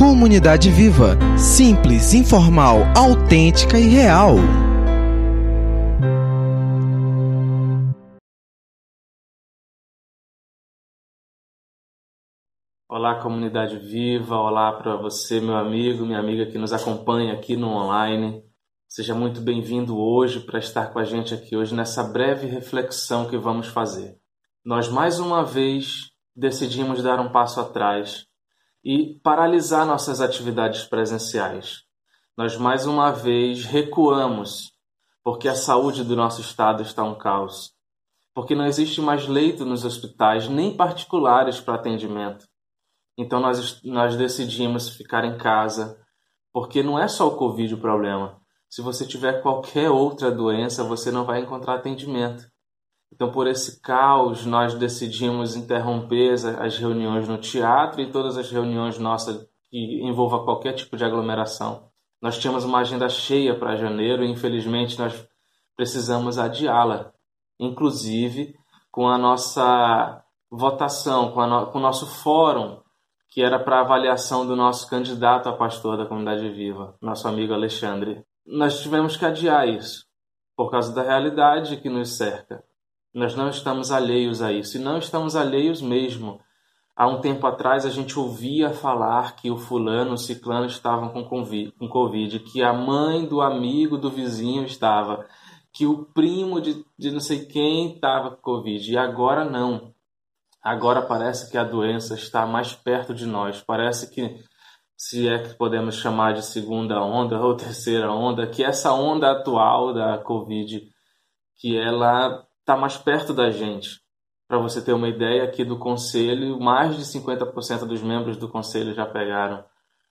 Comunidade Viva. Simples, informal, autêntica e real. Olá, comunidade viva. Olá para você, meu amigo, minha amiga que nos acompanha aqui no online. Seja muito bem-vindo hoje para estar com a gente aqui hoje nessa breve reflexão que vamos fazer. Nós mais uma vez decidimos dar um passo atrás e paralisar nossas atividades presenciais. Nós mais uma vez recuamos porque a saúde do nosso estado está um caos, porque não existe mais leito nos hospitais, nem particulares para atendimento. Então nós, nós decidimos ficar em casa, porque não é só o Covid o problema. Se você tiver qualquer outra doença, você não vai encontrar atendimento. Então, por esse caos, nós decidimos interromper as reuniões no teatro e todas as reuniões nossas que envolvam qualquer tipo de aglomeração. Nós tínhamos uma agenda cheia para janeiro e, infelizmente, nós precisamos adiá-la, inclusive com a nossa votação, com, no, com o nosso fórum, que era para avaliação do nosso candidato a pastor da Comunidade Viva, nosso amigo Alexandre nós tivemos que adiar isso por causa da realidade que nos cerca. Nós não estamos alheios a isso e não estamos alheios mesmo. Há um tempo atrás a gente ouvia falar que o fulano, o ciclano estavam com Covid, que a mãe do amigo do vizinho estava, que o primo de, de não sei quem estava com Covid. E agora não. Agora parece que a doença está mais perto de nós. Parece que se é que podemos chamar de segunda onda ou terceira onda, que essa onda atual da Covid, que ela está mais perto da gente. Para você ter uma ideia aqui do conselho, mais de 50% dos membros do conselho já pegaram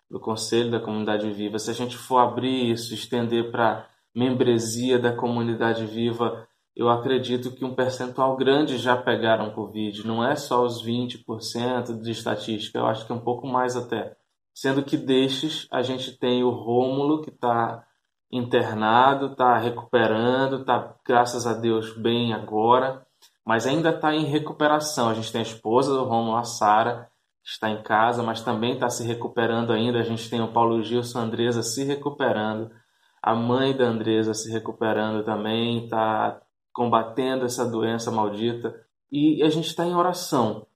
do conselho da comunidade viva. Se a gente for abrir isso, estender para membresia da comunidade viva, eu acredito que um percentual grande já pegaram Covid. Não é só os 20% de estatística, eu acho que é um pouco mais até. Sendo que destes a gente tem o Rômulo que está internado, está recuperando, está, graças a Deus, bem agora, mas ainda está em recuperação. A gente tem a esposa do Rômulo, a Sara, está em casa, mas também está se recuperando ainda. A gente tem o Paulo Gilson Andresa se recuperando, a mãe da Andresa se recuperando também, está combatendo essa doença maldita. E a gente está em oração.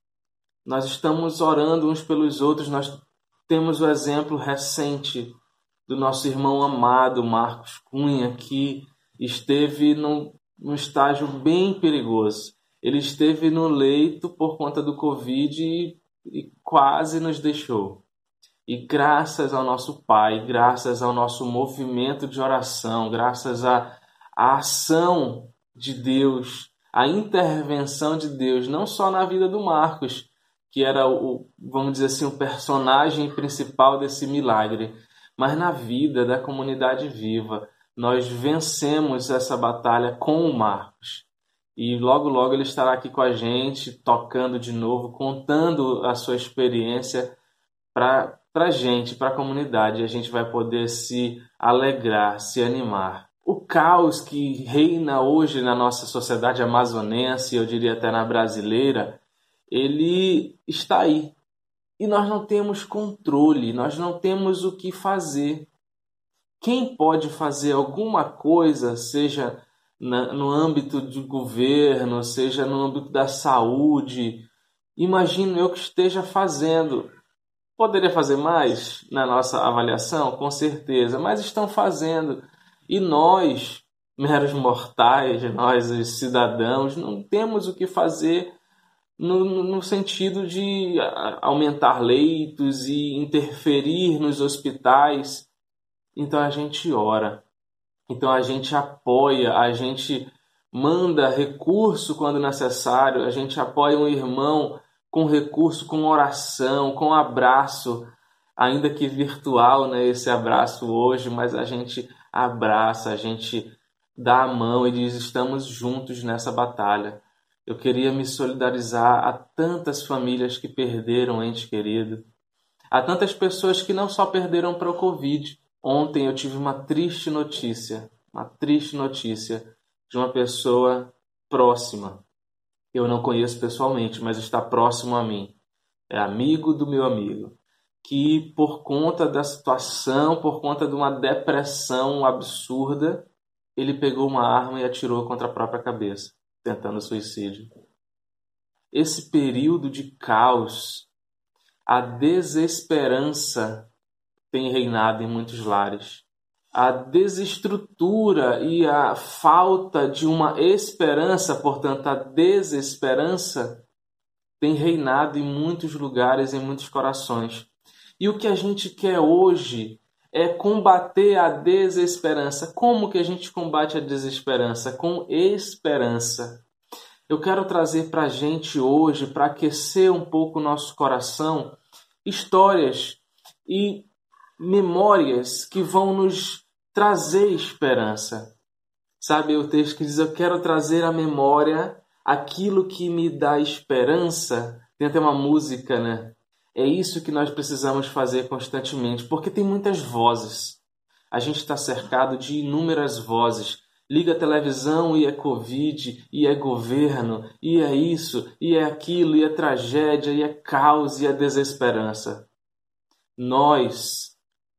Nós estamos orando uns pelos outros, nós temos o exemplo recente do nosso irmão amado Marcos Cunha, que esteve num, num estágio bem perigoso. Ele esteve no leito por conta do Covid e, e quase nos deixou. E graças ao nosso Pai, graças ao nosso movimento de oração, graças à, ação de Deus, à intervenção de Deus, não só na vida do Marcos, que era o, vamos dizer assim, o personagem principal desse milagre, mas na vida da comunidade viva. Nós vencemos essa batalha com o Marcos. E logo, logo ele estará aqui com a gente, tocando de novo, contando a sua experiência para a gente, para a comunidade. A gente vai poder se alegrar, se animar. O caos que reina hoje na nossa sociedade amazonense, eu diria até na brasileira, ele está aí. E nós não temos controle, nós não temos o que fazer. Quem pode fazer alguma coisa, seja na, no âmbito de governo, seja no âmbito da saúde, imagino eu que esteja fazendo. Poderia fazer mais na nossa avaliação? Com certeza, mas estão fazendo. E nós, meros mortais, nós, os cidadãos, não temos o que fazer no, no sentido de aumentar leitos e interferir nos hospitais. Então a gente ora, então a gente apoia, a gente manda recurso quando necessário, a gente apoia um irmão com recurso, com oração, com abraço, ainda que virtual, né, esse abraço hoje, mas a gente abraça, a gente dá a mão e diz: estamos juntos nessa batalha. Eu queria me solidarizar a tantas famílias que perderam ente querido, a tantas pessoas que não só perderam para o Covid. Ontem eu tive uma triste notícia, uma triste notícia de uma pessoa próxima. Eu não conheço pessoalmente, mas está próximo a mim. É amigo do meu amigo. que por conta da situação, por conta de uma depressão absurda, ele pegou uma arma e atirou contra a própria cabeça, tentando suicídio. Esse período de caos, a desesperança tem reinado em muitos lares. A desestrutura e a falta de uma esperança, portanto, a desesperança, tem reinado em muitos lugares, em muitos corações. E o que a gente quer hoje é combater a desesperança. Como que a gente combate a desesperança? Com esperança. Eu quero trazer para a gente hoje, para aquecer um pouco o nosso coração, histórias e memórias que vão nos trazer esperança. Sabe o texto que diz: Eu quero trazer à memória aquilo que me dá esperança. Tem até uma música, né? É isso que nós precisamos fazer constantemente, porque tem muitas vozes. A gente está cercado de inúmeras vozes. Liga a televisão e é Covid, e é governo, e é isso, e é aquilo, e é tragédia, e é caos, e é desesperança. Nós,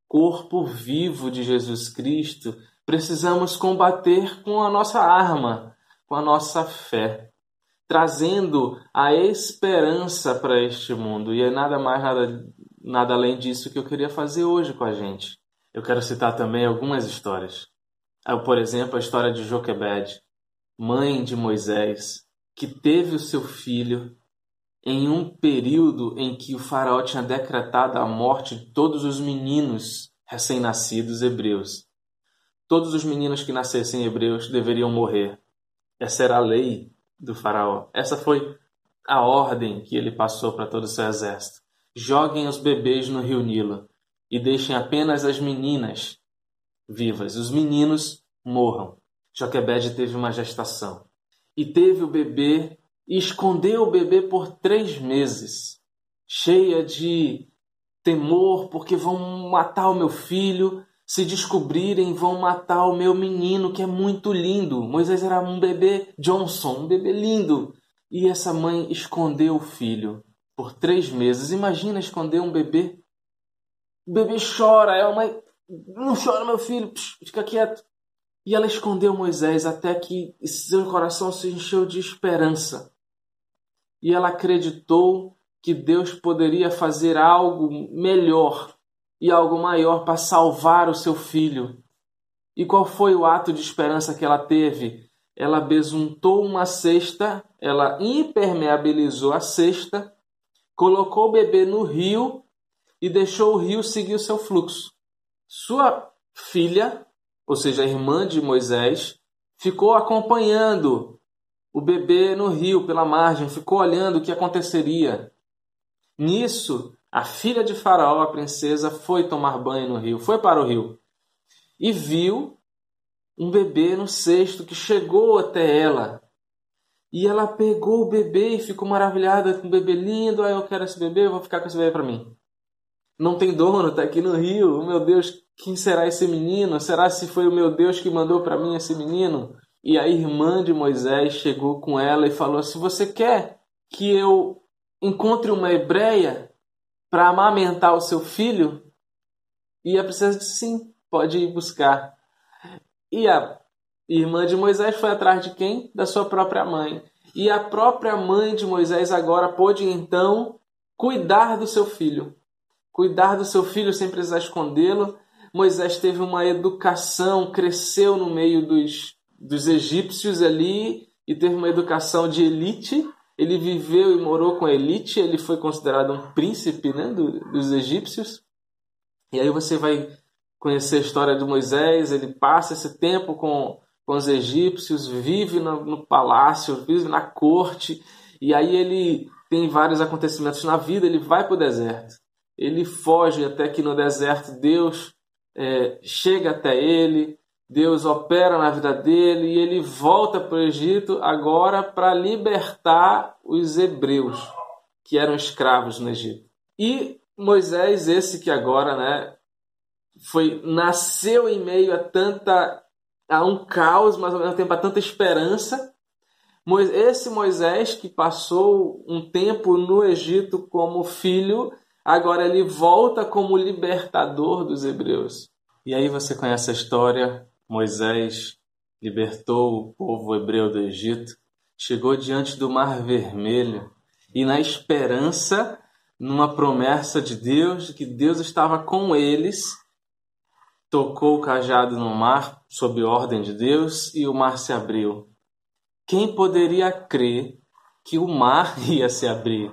corpo vivo de Jesus Cristo, precisamos combater com a nossa arma, com a nossa fé trazendo a esperança para este mundo. E é nada mais, nada, nada além disso que eu queria fazer hoje com a gente. Eu quero citar também algumas histórias. Ah, por exemplo, a história de Joquebed, mãe de Moisés, que teve o seu filho em um período em que o faraó tinha decretado a morte de todos os meninos recém-nascidos hebreus. Todos os meninos que nascessem hebreus deveriam morrer. Essa era a lei do faraó. Essa foi a ordem que ele passou para todo o seu exército. Joguem os bebês no rio Nilo e deixem apenas as meninas vivas. Os meninos morram. Joquebed teve uma gestação e teve o bebê e escondeu o bebê por três meses, cheia de temor, porque vão matar o meu filho, se descobrirem, vão matar o meu menino, que é muito lindo. Moisés era um bebê Johnson, um bebê lindo. E essa mãe escondeu o filho por três meses. Imagina esconder um bebê. O bebê chora, é uma. Não chora, meu filho, Psh, fica quieto. E ela escondeu Moisés até que seu coração se encheu de esperança. E ela acreditou que Deus poderia fazer algo melhor e algo maior para salvar o seu filho. E qual foi o ato de esperança que ela teve? Ela besuntou uma cesta, ela impermeabilizou a cesta, colocou o bebê no rio e deixou o rio seguir o seu fluxo. Sua filha, ou seja, a irmã de Moisés, ficou acompanhando o bebê no rio, pela margem, ficou olhando o que aconteceria. Nisso, a filha de Faraó, a princesa, foi tomar banho no rio, foi para o rio e viu um bebê no cesto que chegou até ela. E ela pegou o bebê e ficou maravilhada com o bebê lindo. Ah, eu quero esse bebê, eu vou ficar com esse bebê para mim. Não tem dono, está aqui no rio. Oh, meu Deus, quem será esse menino? Será se foi o meu Deus que mandou para mim esse menino? E a irmã de Moisés chegou com ela e falou: Se você quer que eu encontre uma hebreia, para amamentar o seu filho? E a princesa disse sim, pode ir buscar. E a irmã de Moisés foi atrás de quem? Da sua própria mãe. E a própria mãe de Moisés agora pôde então cuidar do seu filho. Cuidar do seu filho sem precisar escondê-lo. Moisés teve uma educação, cresceu no meio dos, dos egípcios ali e teve uma educação de elite ele viveu e morou com a elite, ele foi considerado um príncipe né, do, dos egípcios. E aí você vai conhecer a história de Moisés, ele passa esse tempo com, com os egípcios, vive no, no palácio, vive na corte, e aí ele tem vários acontecimentos na vida, ele vai para o deserto. Ele foge até que no deserto Deus é, chega até ele, Deus opera na vida dele e ele volta para o Egito agora para libertar os hebreus que eram escravos no Egito. E Moisés, esse que agora, né, foi nasceu em meio a tanta a um caos, mas ao mesmo tempo a tanta esperança. Esse Moisés que passou um tempo no Egito como filho, agora ele volta como libertador dos hebreus. E aí você conhece a história: Moisés libertou o povo hebreu do Egito, chegou diante do Mar Vermelho e, na esperança, numa promessa de Deus, de que Deus estava com eles, tocou o cajado no mar, sob ordem de Deus, e o mar se abriu. Quem poderia crer que o mar ia se abrir?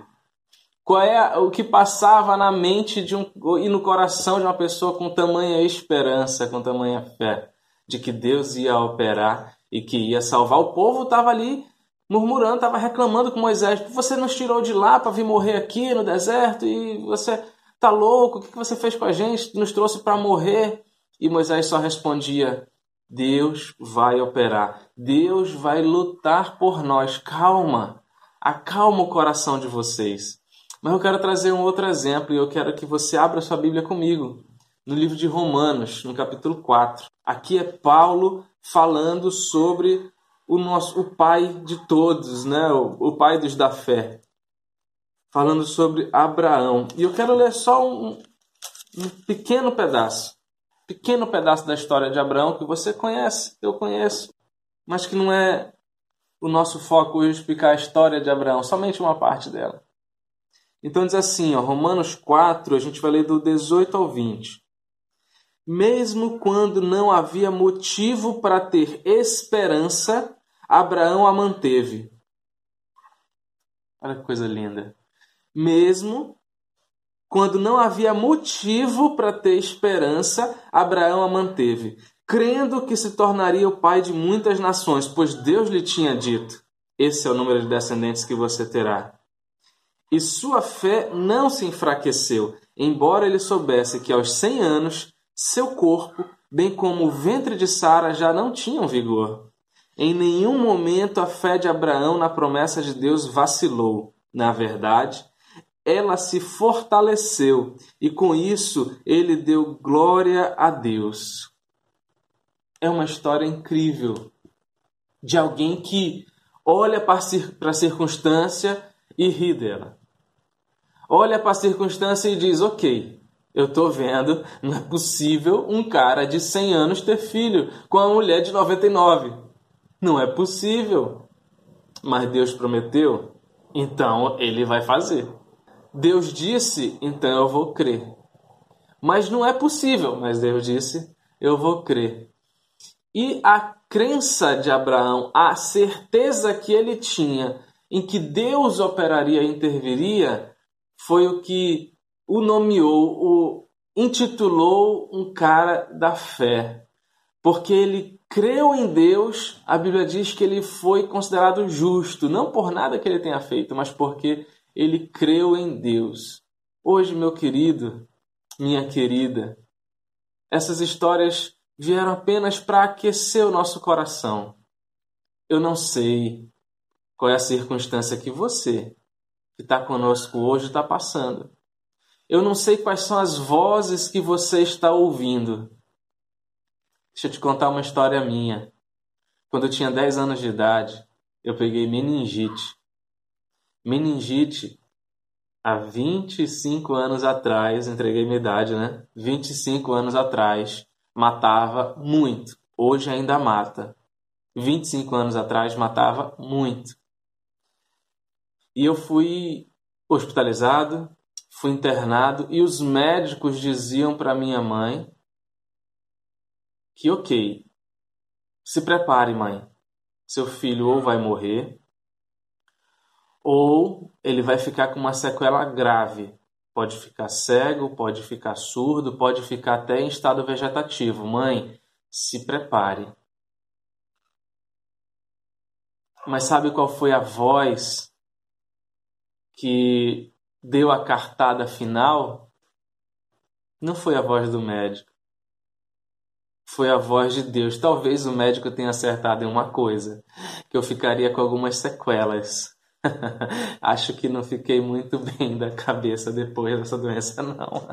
Qual é o que passava na mente de um, e no coração de uma pessoa com tamanha esperança, com tamanha fé? De que Deus ia operar e que ia salvar. O povo estava ali murmurando, estava reclamando com Moisés: você nos tirou de lá para vir morrer aqui no deserto e você tá louco? O que você fez com a gente? Nos trouxe para morrer? E Moisés só respondia: Deus vai operar, Deus vai lutar por nós. Calma, acalma o coração de vocês. Mas eu quero trazer um outro exemplo e eu quero que você abra sua Bíblia comigo no livro de Romanos, no capítulo 4. Aqui é Paulo falando sobre o nosso o pai de todos, né? O, o pai dos da fé. Falando sobre Abraão. E eu quero ler só um, um pequeno pedaço. Pequeno pedaço da história de Abraão que você conhece, eu conheço, mas que não é o nosso foco hoje explicar a história de Abraão, somente uma parte dela. Então diz assim, ó, Romanos 4, a gente vai ler do 18 ao 20 mesmo quando não havia motivo para ter esperança, Abraão a manteve. Olha que coisa linda. Mesmo quando não havia motivo para ter esperança, Abraão a manteve, crendo que se tornaria o pai de muitas nações, pois Deus lhe tinha dito: Esse é o número de descendentes que você terá. E sua fé não se enfraqueceu, embora ele soubesse que aos cem anos seu corpo, bem como o ventre de Sara, já não tinham vigor. Em nenhum momento a fé de Abraão na promessa de Deus vacilou. Na verdade, ela se fortaleceu e com isso ele deu glória a Deus. É uma história incrível de alguém que olha para a circunstância e ri dela. Olha para a circunstância e diz: Ok, eu tô vendo, não é possível um cara de 100 anos ter filho com uma mulher de 99. Não é possível. Mas Deus prometeu, então ele vai fazer. Deus disse, então eu vou crer. Mas não é possível, mas Deus disse, eu vou crer. E a crença de Abraão, a certeza que ele tinha em que Deus operaria e interviria, foi o que o nomeou, o intitulou um cara da fé, porque ele creu em Deus. A Bíblia diz que ele foi considerado justo, não por nada que ele tenha feito, mas porque ele creu em Deus. Hoje, meu querido, minha querida, essas histórias vieram apenas para aquecer o nosso coração. Eu não sei qual é a circunstância que você, que está conosco hoje, está passando. Eu não sei quais são as vozes que você está ouvindo. Deixa eu te contar uma história minha. Quando eu tinha 10 anos de idade, eu peguei meningite. Meningite, há 25 anos atrás, entreguei minha idade, né? 25 anos atrás, matava muito. Hoje ainda mata. 25 anos atrás, matava muito. E eu fui hospitalizado, fui internado e os médicos diziam para minha mãe que, ok, se prepare, mãe, seu filho ou vai morrer ou ele vai ficar com uma sequela grave. Pode ficar cego, pode ficar surdo, pode ficar até em estado vegetativo. Mãe, se prepare. Mas sabe qual foi a voz que deu a cartada final, não foi a voz do médico. Foi a voz de Deus. Talvez o médico tenha acertado em uma coisa, que eu ficaria com algumas sequelas. Acho que não fiquei muito bem da cabeça depois dessa doença, não.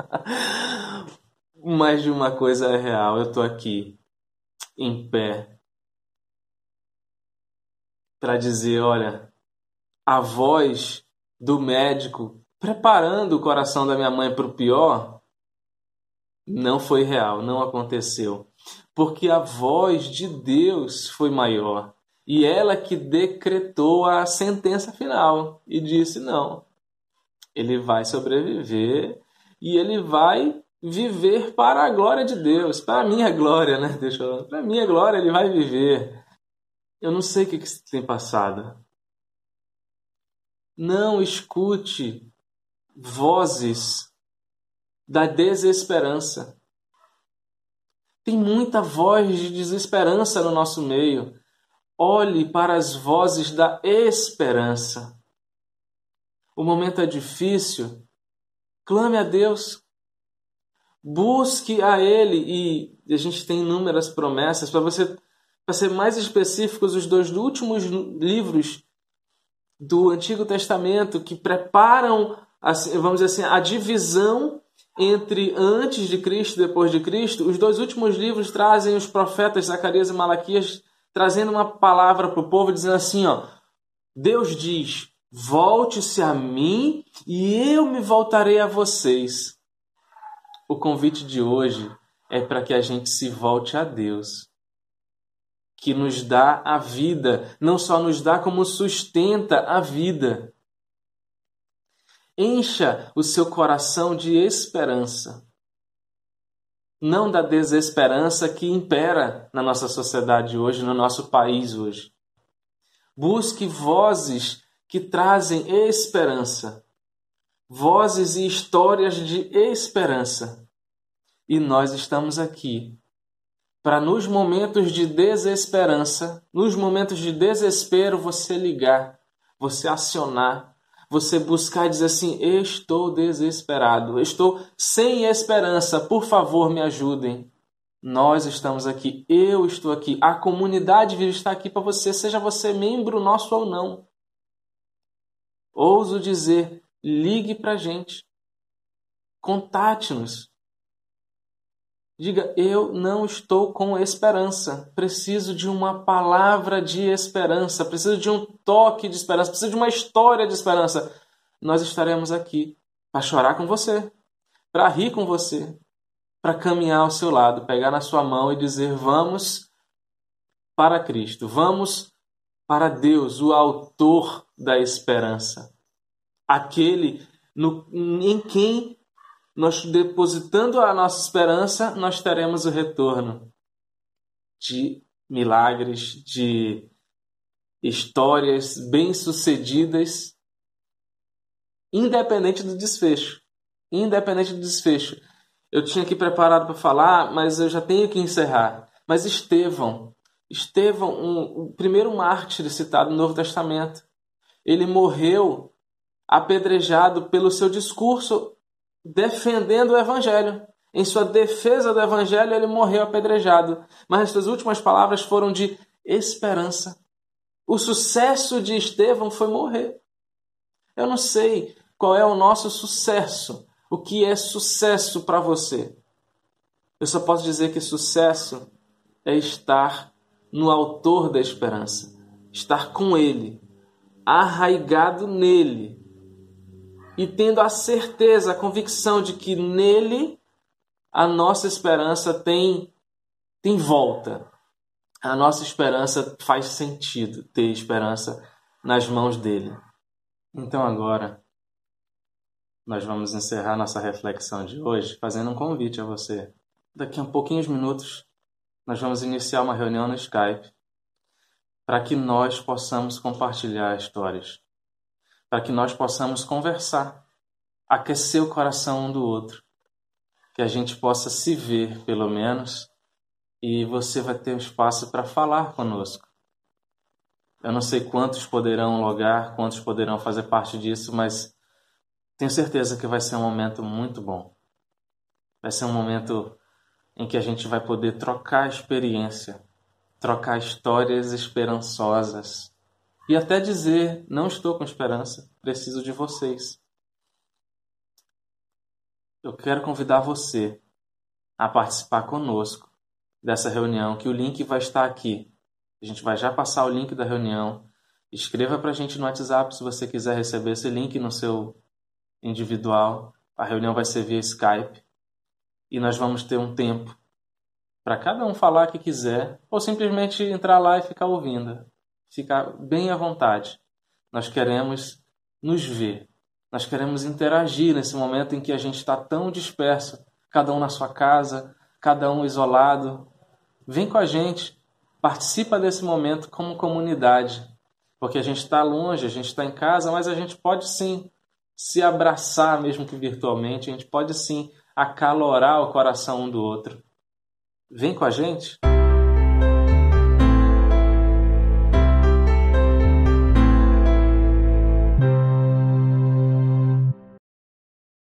Mas de uma coisa é real, eu tô aqui, em pé, para dizer, olha, a voz do médico preparando o coração da minha mãe para o pior, não foi real, não aconteceu. Porque a voz de Deus foi maior. E ela que decretou a sentença final e disse: não, ele vai sobreviver e ele vai viver para a glória de Deus, para a minha glória, né? Deixa eu para a minha glória ele vai viver. Eu não sei o que, que tem passado. Não escute vozes da desesperança. Tem muita voz de desesperança no nosso meio. Olhe para as vozes da esperança. O momento é difícil. Clame a Deus. Busque a Ele. E a gente tem inúmeras promessas. Para você, para ser mais específicos, os dois últimos livros do Antigo Testamento que preparam, assim, vamos dizer assim, a divisão entre antes de Cristo e depois de Cristo. Os dois últimos livros trazem os profetas Zacarias e Malaquias trazendo uma palavra para o povo, dizendo assim: ó, Deus diz: volte-se a mim e eu me voltarei a vocês. O convite de hoje é para que a gente se volte a Deus, que nos dá a vida, não só nos dá, como sustenta a vida. Encha o seu coração de esperança não da desesperança que impera na nossa sociedade hoje, no nosso país hoje. Busque vozes que trazem esperança, vozes e histórias de esperança. E nós estamos aqui para, nos momentos de desesperança, nos momentos de desespero, você ligar, você acionar você buscar e dizer assim: estou desesperado, estou sem esperança, por favor, me ajudem. Nós estamos aqui, eu estou aqui, a comunidade viva está aqui para você, seja você membro nosso ou não. Ouso dizer, ligue para a gente, contate-nos. Diga, eu não estou com esperança. Preciso de uma palavra de esperança. Preciso de um toque de esperança. Preciso de uma história de esperança. Nós estaremos aqui para chorar com você, para rir com você, para caminhar ao seu lado, pegar na sua mão e dizer: Vamos para Cristo. Vamos para Deus, o Autor da esperança. Aquele no, em quem nós depositando a nossa esperança, nós teremos o retorno de milagres, de histórias bem-sucedidas, independente do desfecho. Independente do desfecho. Eu tinha aqui preparado para falar, mas eu já tenho que encerrar. Mas Estevão, Estevão, um, o primeiro mártir citado no Novo Testamento, ele morreu apedrejado pelo seu discurso defendendo o evangelho. Em sua defesa do evangelho, ele morreu apedrejado. Mas as suas últimas palavras foram de esperança. O sucesso de Estevão foi morrer. Eu não sei qual é o nosso sucesso. O que é sucesso para você? Eu só posso dizer que sucesso é estar no autor da esperança, estar com ele, arraigado nele, e tendo a certeza, a convicção de que nele a nossa esperança tem, tem volta. A nossa esperança faz sentido ter esperança nas mãos dele. Então agora nós vamos encerrar nossa reflexão de hoje fazendo um convite a você. Daqui a pouquinhos minutos nós vamos iniciar uma reunião no Skype para que nós possamos compartilhar histórias para que nós possamos conversar, aquecer o coração um do outro, que a gente possa se ver, pelo menos, e você vai ter espaço para falar conosco. Eu não sei quantos poderão logar, quantos poderão fazer parte disso, mas tenho certeza que vai ser um momento muito bom. Vai ser um momento em que a gente vai poder trocar experiência, trocar histórias esperançosas, e até dizer: não estou com esperança, preciso de vocês. Eu quero convidar você a participar conosco dessa reunião, que o link vai estar aqui. A gente vai já passar o link da reunião. Escreva para a gente no WhatsApp se você quiser receber esse link no seu individual, a reunião vai ser via Skype e nós vamos ter um tempo para cada um falar o que quiser ou simplesmente entrar lá e ficar ouvindo. Ficar bem à vontade. Nós queremos nos ver. Nós queremos interagir nesse momento em que a gente está tão disperso, cada um na sua casa, cada um isolado. Vem com a gente, participa desse momento como comunidade, porque a gente está longe, a gente está em casa, mas a gente pode sim se abraçar, mesmo que virtualmente, a gente pode sim acalorar o coração um do outro. Vem com a gente?